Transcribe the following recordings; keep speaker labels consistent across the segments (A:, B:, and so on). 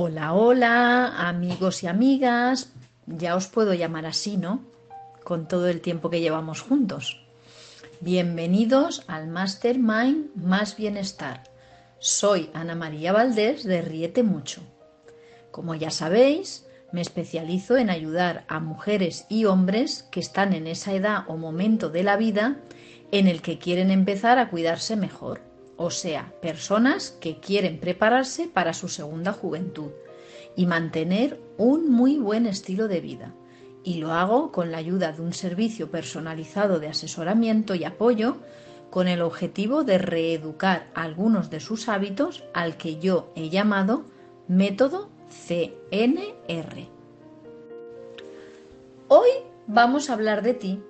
A: Hola, hola, amigos y amigas. Ya os puedo llamar así, ¿no? Con todo el tiempo que llevamos juntos. Bienvenidos al Mastermind Más Bienestar. Soy Ana María Valdés de Riete Mucho. Como ya sabéis, me especializo en ayudar a mujeres y hombres que están en esa edad o momento de la vida en el que quieren empezar a cuidarse mejor o sea, personas que quieren prepararse para su segunda juventud y mantener un muy buen estilo de vida. Y lo hago con la ayuda de un servicio personalizado de asesoramiento y apoyo con el objetivo de reeducar algunos de sus hábitos al que yo he llamado método CNR. Hoy vamos a hablar de ti.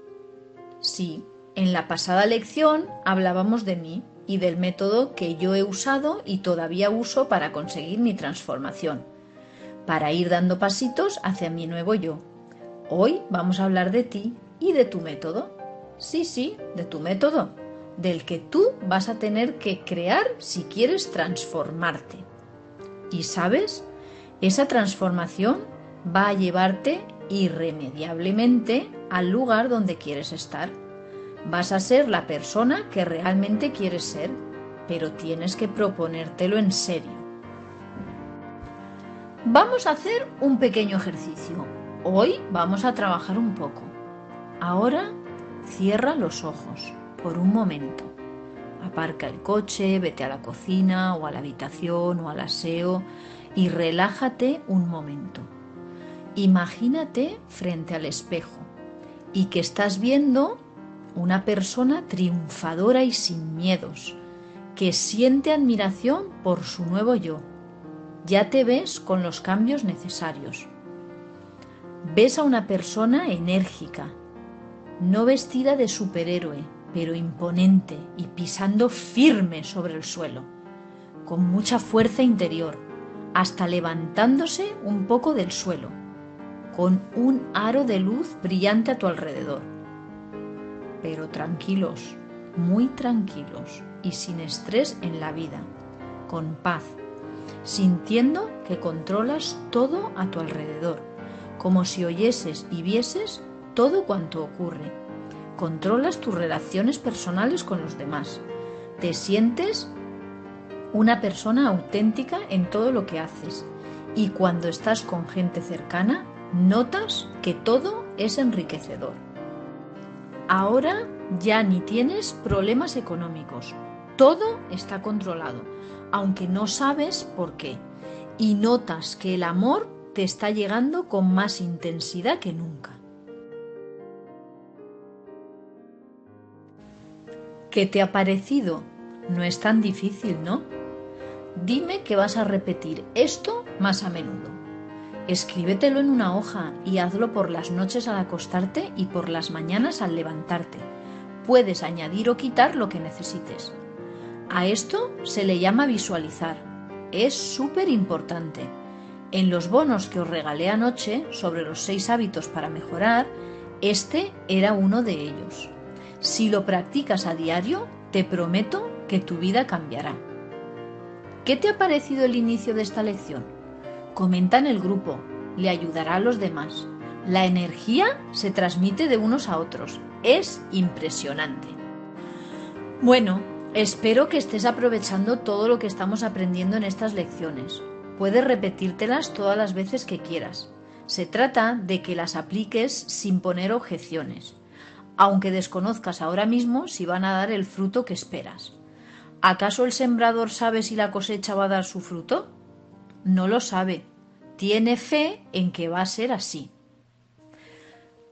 A: Sí, en la pasada lección hablábamos de mí y del método que yo he usado y todavía uso para conseguir mi transformación, para ir dando pasitos hacia mi nuevo yo. Hoy vamos a hablar de ti y de tu método. Sí, sí, de tu método, del que tú vas a tener que crear si quieres transformarte. Y sabes, esa transformación va a llevarte irremediablemente al lugar donde quieres estar. Vas a ser la persona que realmente quieres ser, pero tienes que proponértelo en serio. Vamos a hacer un pequeño ejercicio. Hoy vamos a trabajar un poco. Ahora cierra los ojos por un momento. Aparca el coche, vete a la cocina o a la habitación o al aseo y relájate un momento. Imagínate frente al espejo y que estás viendo una persona triunfadora y sin miedos, que siente admiración por su nuevo yo. Ya te ves con los cambios necesarios. Ves a una persona enérgica, no vestida de superhéroe, pero imponente y pisando firme sobre el suelo, con mucha fuerza interior, hasta levantándose un poco del suelo, con un aro de luz brillante a tu alrededor pero tranquilos, muy tranquilos y sin estrés en la vida, con paz, sintiendo que controlas todo a tu alrededor, como si oyeses y vieses todo cuanto ocurre. Controlas tus relaciones personales con los demás. Te sientes una persona auténtica en todo lo que haces. Y cuando estás con gente cercana, notas que todo es enriquecedor. Ahora ya ni tienes problemas económicos. Todo está controlado, aunque no sabes por qué. Y notas que el amor te está llegando con más intensidad que nunca. ¿Qué te ha parecido? No es tan difícil, ¿no? Dime que vas a repetir esto más a menudo. Escríbetelo en una hoja y hazlo por las noches al acostarte y por las mañanas al levantarte. Puedes añadir o quitar lo que necesites. A esto se le llama visualizar. Es súper importante. En los bonos que os regalé anoche sobre los seis hábitos para mejorar, este era uno de ellos. Si lo practicas a diario, te prometo que tu vida cambiará. ¿Qué te ha parecido el inicio de esta lección? Comenta en el grupo, le ayudará a los demás. La energía se transmite de unos a otros. Es impresionante. Bueno, espero que estés aprovechando todo lo que estamos aprendiendo en estas lecciones. Puedes repetírtelas todas las veces que quieras. Se trata de que las apliques sin poner objeciones, aunque desconozcas ahora mismo si van a dar el fruto que esperas. ¿Acaso el sembrador sabe si la cosecha va a dar su fruto? No lo sabe. Tiene fe en que va a ser así.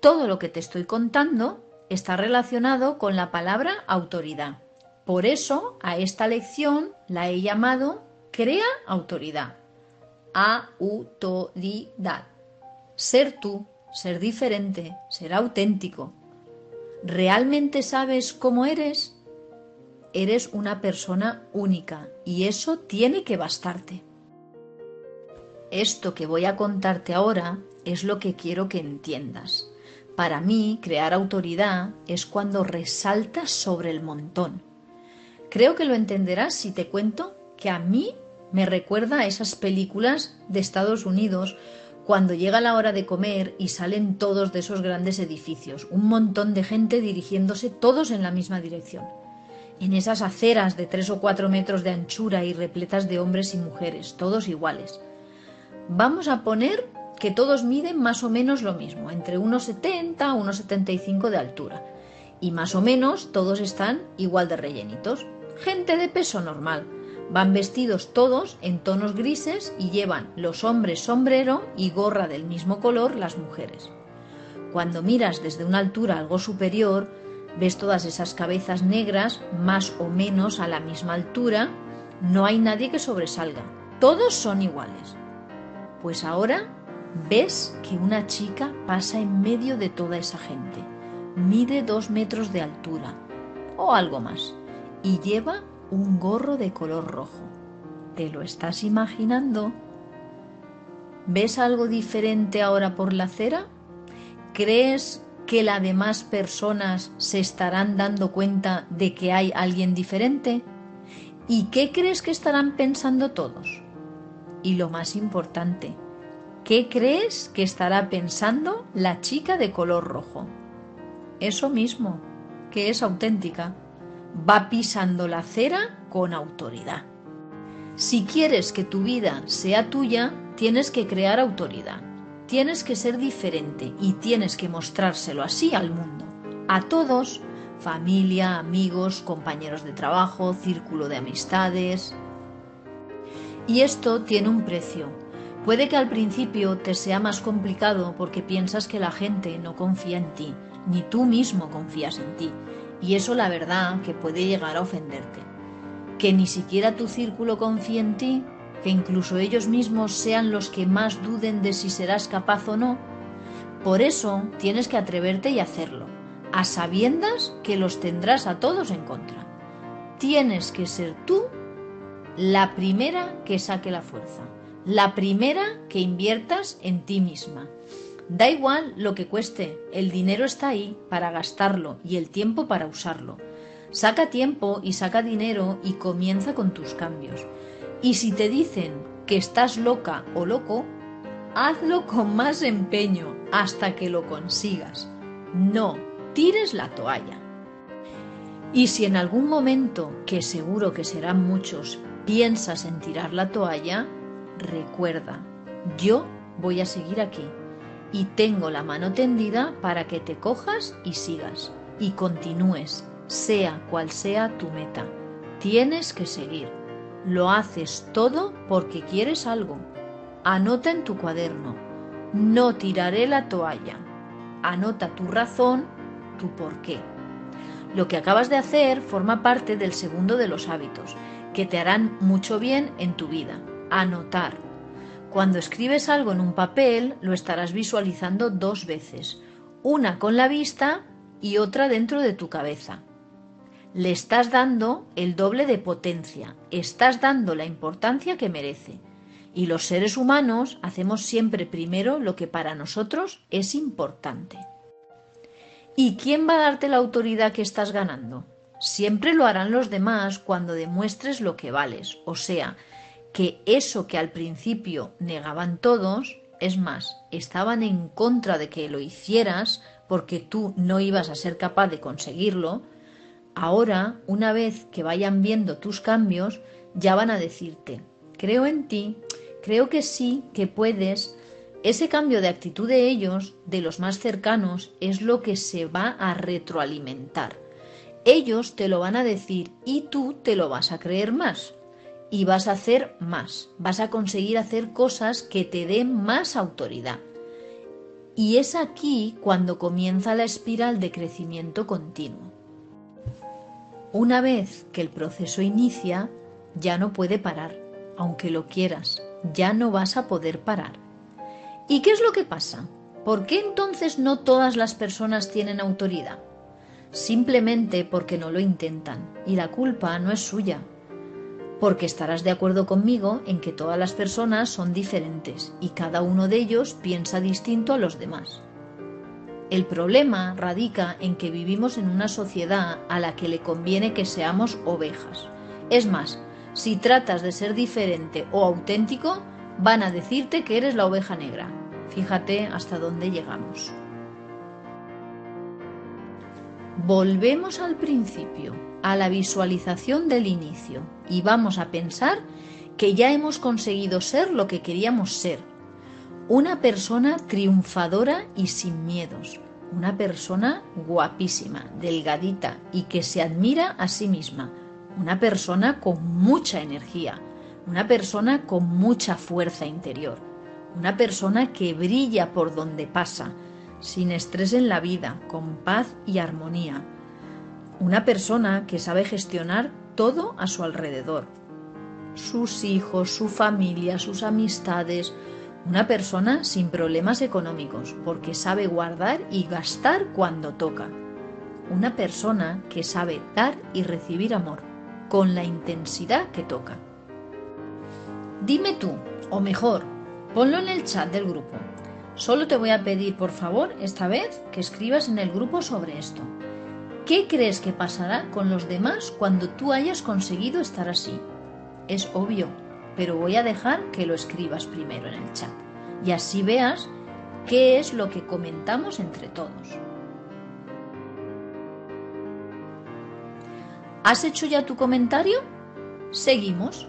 A: Todo lo que te estoy contando está relacionado con la palabra autoridad. Por eso a esta lección la he llamado Crea autoridad. Autoridad. Ser tú, ser diferente, ser auténtico. ¿Realmente sabes cómo eres? Eres una persona única y eso tiene que bastarte. Esto que voy a contarte ahora es lo que quiero que entiendas. Para mí, crear autoridad es cuando resaltas sobre el montón. Creo que lo entenderás si te cuento que a mí Me recuerda a esas películas de Estados Unidos cuando llega la hora de comer y salen todos de esos grandes edificios, un montón de gente dirigiéndose todos en la misma dirección. En esas aceras de tres o cuatro metros de anchura y repletas de hombres y mujeres, todos iguales. Vamos a poner que todos miden más o menos lo mismo, entre unos 70 a unos 75 de altura. Y más o menos todos están igual de rellenitos. Gente de peso normal. Van vestidos todos en tonos grises y llevan los hombres sombrero y gorra del mismo color las mujeres. Cuando miras desde una altura algo superior, ves todas esas cabezas negras más o menos a la misma altura. No hay nadie que sobresalga. Todos son iguales. Pues ahora ves que una chica pasa en medio de toda esa gente. Mide dos metros de altura o algo más y lleva un gorro de color rojo. ¿Te lo estás imaginando? ¿Ves algo diferente ahora por la acera? ¿Crees que las demás personas se estarán dando cuenta de que hay alguien diferente? ¿Y qué crees que estarán pensando todos? Y lo más importante, ¿qué crees que estará pensando la chica de color rojo? Eso mismo, que es auténtica. Va pisando la acera con autoridad. Si quieres que tu vida sea tuya, tienes que crear autoridad. Tienes que ser diferente y tienes que mostrárselo así al mundo. A todos, familia, amigos, compañeros de trabajo, círculo de amistades. Y esto tiene un precio. Puede que al principio te sea más complicado porque piensas que la gente no confía en ti, ni tú mismo confías en ti. Y eso la verdad que puede llegar a ofenderte. Que ni siquiera tu círculo confía en ti que incluso ellos mismos sean los que más duden de si serás capaz o no. Por eso tienes que atreverte y hacerlo, a sabiendas que los tendrás a todos en contra. Tienes que ser tú la primera que saque la fuerza, la primera que inviertas en ti misma. Da igual lo que cueste, el dinero está ahí para gastarlo y el tiempo para usarlo. Saca tiempo y saca dinero y comienza con tus cambios. Y si te dicen que estás loca o loco, hazlo con más empeño hasta que lo consigas. No tires la toalla. Y si en algún momento, que seguro que serán muchos, piensas en tirar la toalla, recuerda, yo voy a seguir aquí y tengo la mano tendida para que te cojas y sigas y continúes, sea cual sea tu meta. Tienes que seguir. Lo haces todo porque quieres algo. Anota en tu cuaderno. No tiraré la toalla. Anota tu razón, tu por qué. Lo que acabas de hacer forma parte del segundo de los hábitos, que te harán mucho bien en tu vida. Anotar. Cuando escribes algo en un papel, lo estarás visualizando dos veces, una con la vista y otra dentro de tu cabeza le estás dando el doble de potencia, estás dando la importancia que merece. Y los seres humanos hacemos siempre primero lo que para nosotros es importante. ¿Y quién va a darte la autoridad que estás ganando? Siempre lo harán los demás cuando demuestres lo que vales, o sea, que eso que al principio negaban todos, es más, estaban en contra de que lo hicieras porque tú no ibas a ser capaz de conseguirlo, Ahora, una vez que vayan viendo tus cambios, ya van a decirte, creo en ti, creo que sí, que puedes. Ese cambio de actitud de ellos, de los más cercanos, es lo que se va a retroalimentar. Ellos te lo van a decir y tú te lo vas a creer más. Y vas a hacer más, vas a conseguir hacer cosas que te den más autoridad. Y es aquí cuando comienza la espiral de crecimiento continuo. Una vez que el proceso inicia, ya no puede parar, aunque lo quieras, ya no vas a poder parar. ¿Y qué es lo que pasa? ¿Por qué entonces no todas las personas tienen autoridad? Simplemente porque no lo intentan, y la culpa no es suya, porque estarás de acuerdo conmigo en que todas las personas son diferentes y cada uno de ellos piensa distinto a los demás. El problema radica en que vivimos en una sociedad a la que le conviene que seamos ovejas. Es más, Si tratas de ser diferente o auténtico, van a decirte que eres la oveja negra. Fíjate hasta dónde llegamos. Volvemos al principio, a la visualización del inicio, y vamos a pensar que ya hemos conseguido ser lo que queríamos ser. Una persona triunfadora y sin miedos. Una persona guapísima, delgadita y que se admira a sí misma. Una persona con mucha energía. Una persona con mucha fuerza interior. Una persona que brilla por donde pasa sin estrés en la vida, con paz y armonía. Una persona que sabe gestionar todo a su alrededor. Sus hijos, su familia, sus amistades. Una persona sin problemas económicos, porque sabe guardar y gastar cuando toca. Una persona que sabe dar y recibir amor, con la intensidad que toca. Dime tú, o mejor, ponlo en el chat del grupo. Solo te voy a pedir, por favor, esta vez que escribas en el grupo sobre esto. ¿Qué crees que pasará con los demás cuando tú hayas conseguido estar así? Es obvio, pero voy a dejar que lo escribas primero en el chat y así veas qué es lo que comentamos entre todos. ¿Has hecho ya tu comentario? Seguimos.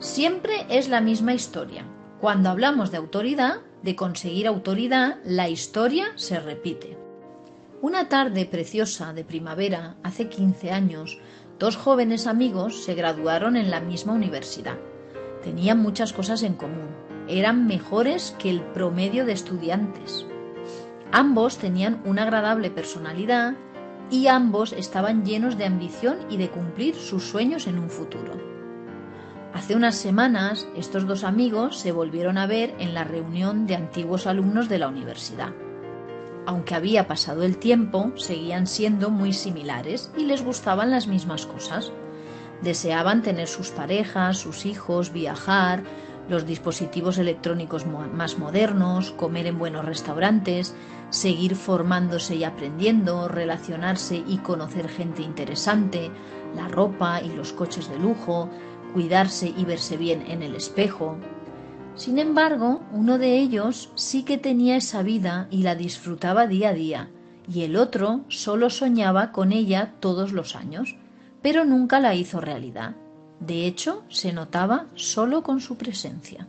A: Siempre es la misma historia. Cuando hablamos de autoridad, de conseguir autoridad, la historia se repite. Una tarde preciosa de primavera, hace 15 años, dos jóvenes amigos se graduaron en la misma universidad. Tenían muchas cosas en común. Eran mejores que el promedio de estudiantes. Ambos tenían una agradable personalidad y ambos estaban llenos de ambición y de cumplir sus sueños en un futuro. Hace unas semanas estos dos amigos se volvieron a ver en la reunión de antiguos alumnos de la universidad. Aunque había pasado el tiempo, seguían siendo muy similares y les gustaban las mismas cosas. Deseaban tener sus parejas, sus hijos, viajar, los dispositivos electrónicos más modernos, comer en buenos restaurantes, seguir formándose y aprendiendo, relacionarse y conocer gente interesante, la ropa y los coches de lujo, cuidarse y verse bien en el espejo. Sin embargo, uno de ellos sí que tenía esa vida y la disfrutaba día a día, y el otro solo soñaba con ella todos los años, pero nunca la hizo realidad. De hecho, se notaba solo con su presencia.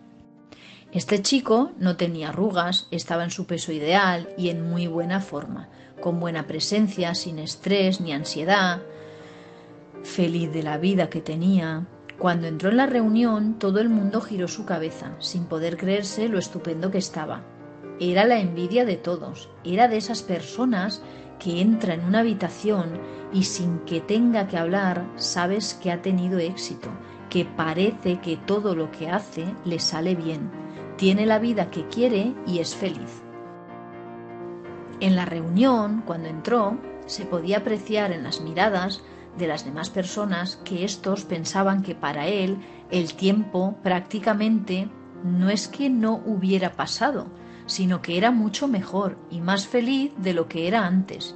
A: Este chico no tenía arrugas, estaba en su peso ideal y en muy buena forma, con buena presencia, sin estrés ni ansiedad, feliz de la vida que tenía, cuando entró en la reunión, todo el mundo giró su cabeza, sin poder creerse lo estupendo que estaba. Era la envidia de todos, era de esas personas que entra en una habitación y sin que tenga que hablar sabes que ha tenido éxito, que parece que todo lo que hace le sale bien, tiene la vida que quiere y es feliz. En la reunión, cuando entró, se podía apreciar en las miradas de las demás personas que estos pensaban que para él el tiempo prácticamente no es que no hubiera pasado, sino que era mucho mejor y más feliz de lo que era antes.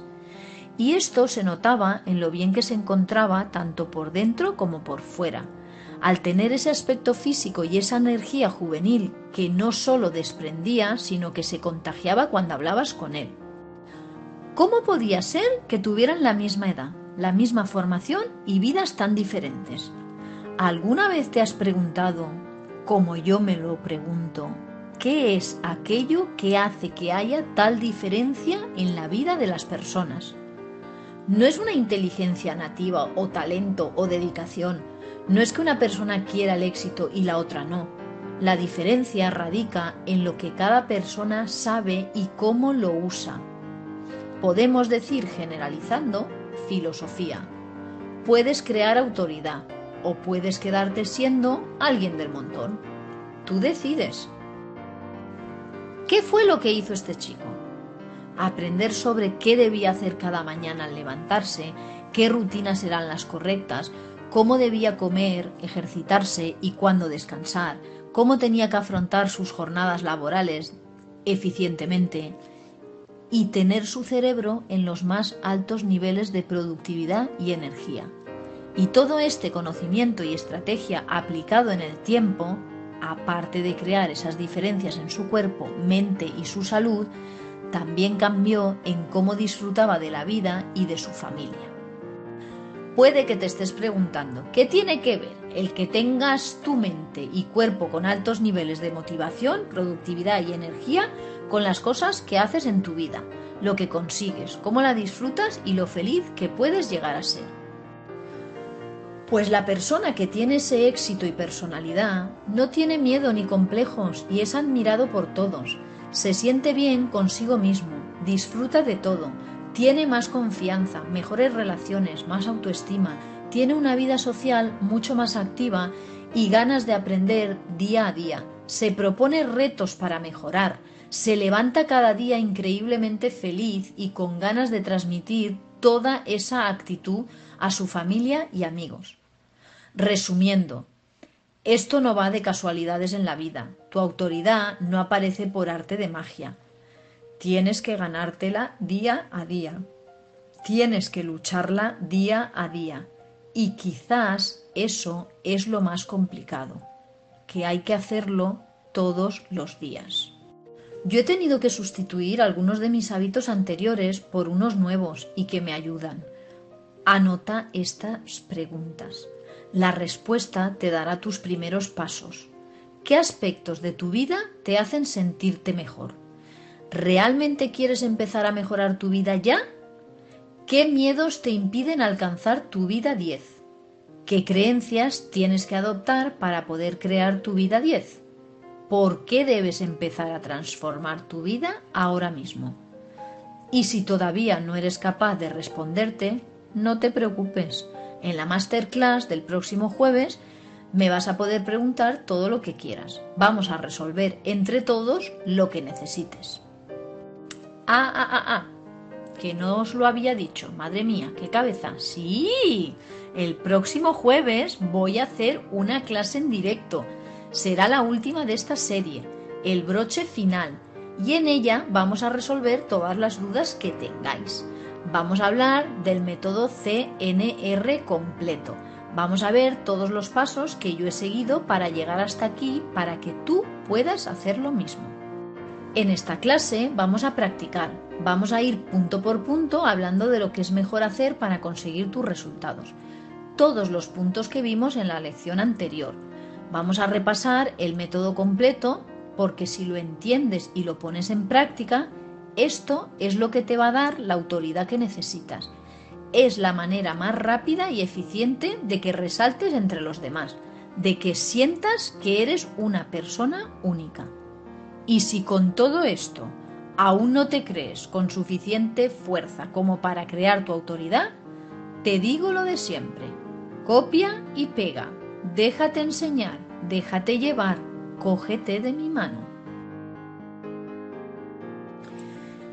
A: Y esto se notaba en lo bien que se encontraba tanto por dentro como por fuera. Al tener ese aspecto físico y esa energía juvenil que no solo desprendía, sino que se contagiaba cuando hablabas con él. ¿Cómo podía ser que tuvieran la misma edad? La misma formación y vidas tan diferentes. ¿Alguna vez te has preguntado, como yo me lo pregunto, qué es aquello que hace que haya tal diferencia en la vida de las personas? No es una inteligencia nativa o talento o dedicación, no es que una persona quiera el éxito y la otra no. La diferencia radica en lo que cada persona sabe y cómo lo usa. Podemos decir, generalizando, filosofía. Puedes crear autoridad o puedes quedarte siendo alguien del montón. Tú decides. ¿Qué fue lo que hizo este chico? Aprender sobre qué debía hacer cada mañana al levantarse, qué rutinas eran las correctas, cómo debía comer, ejercitarse y cuándo descansar, cómo tenía que afrontar sus jornadas laborales eficientemente, y tener su cerebro en los más altos niveles de productividad y energía. Y todo este conocimiento y estrategia aplicado en el tiempo, aparte de crear esas diferencias en su cuerpo, mente y su salud, también cambió en cómo disfrutaba de la vida y de su familia. Puede que te estés preguntando, ¿qué tiene que ver el que tengas tu mente y cuerpo con altos niveles de motivación, productividad y energía con las cosas que haces en tu vida, lo que consigues, cómo la disfrutas y lo feliz que puedes llegar a ser? Pues la persona que tiene ese éxito y personalidad no tiene miedo ni complejos y es admirado por todos. Se siente bien consigo mismo, disfruta de todo, tiene más confianza, mejores relaciones, más autoestima, tiene una vida social mucho más activa y ganas de aprender día a día. Se propone retos para mejorar, se levanta cada día increíblemente feliz y con ganas de transmitir toda esa actitud a su familia y amigos. Resumiendo, esto no va de casualidades en la vida. Tu autoridad no aparece por arte de magia. Tienes que ganártela día a día. Tienes que lucharla día a día. Y quizás eso es lo más complicado, que hay que hacerlo todos los días. Yo he tenido que sustituir algunos de mis hábitos anteriores por unos nuevos y que me ayudan. Anota estas preguntas. La respuesta te dará tus primeros pasos. ¿Qué aspectos de tu vida te hacen sentirte mejor? ¿Realmente quieres empezar a mejorar tu vida ya? ¿Qué miedos te impiden alcanzar tu vida 10? ¿Qué creencias tienes que adoptar para poder crear tu vida 10? ¿Por qué debes empezar a transformar tu vida ahora mismo? Y si todavía no eres capaz de responderte, no te preocupes. En la masterclass del próximo jueves me vas a poder preguntar todo lo que quieras. Vamos a resolver entre todos lo que necesites. Ah, ah, ah, ah. Que no os lo había dicho. Madre mía, qué cabeza. Sí, el próximo jueves voy a hacer una clase en directo. Será la última de esta serie, el broche final. Y en ella vamos a resolver todas las dudas que tengáis. Vamos a hablar del método CNR completo. Vamos a ver todos los pasos que yo he seguido para llegar hasta aquí para que tú puedas hacer lo mismo. En esta clase vamos a practicar, vamos a ir punto por punto hablando de lo que es mejor hacer para conseguir tus resultados. Todos los puntos que vimos en la lección anterior. Vamos a repasar el método completo porque si lo entiendes y lo pones en práctica, esto es lo que te va a dar la autoridad que necesitas. Es la manera más rápida y eficiente de que resaltes entre los demás, de que sientas que eres una persona única. Y si con todo esto aún no te crees con suficiente fuerza como para crear tu autoridad, te digo lo de siempre. Copia y pega. Déjate enseñar, déjate llevar, cógete de mi mano.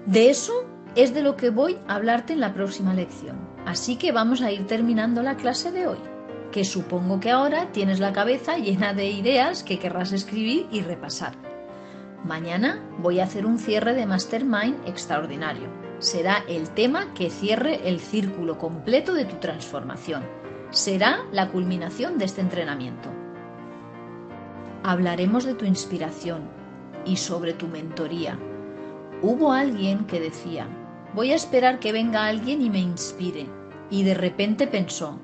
A: De eso es de lo que voy a hablarte en la próxima lección. Así que vamos a ir terminando la clase de hoy, que supongo que ahora tienes la cabeza llena de ideas que querrás escribir y repasar. Mañana voy a hacer un cierre de Mastermind extraordinario. Será el tema que cierre el círculo completo de tu transformación. Será la culminación de este entrenamiento. Hablaremos de tu inspiración y sobre tu mentoría. Hubo alguien que decía, voy a esperar que venga alguien y me inspire. Y de repente pensó,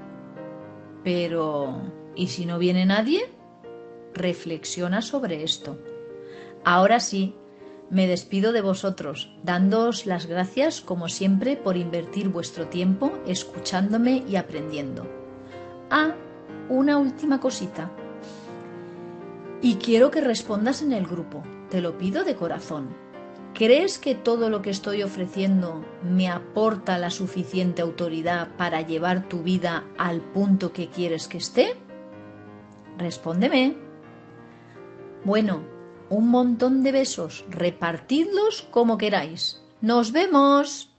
A: pero ¿y si no viene nadie? Reflexiona sobre esto. Ahora sí, me despido de vosotros, dándoos las gracias como siempre por invertir vuestro tiempo escuchándome y aprendiendo. Ah, una última cosita. Y quiero que respondas en el grupo, te lo pido de corazón. ¿Crees que todo lo que estoy ofreciendo me aporta la suficiente autoridad para llevar tu vida al punto que quieres que esté? Respóndeme. Bueno, un montón de besos, repartidlos como queráis. ¡Nos vemos!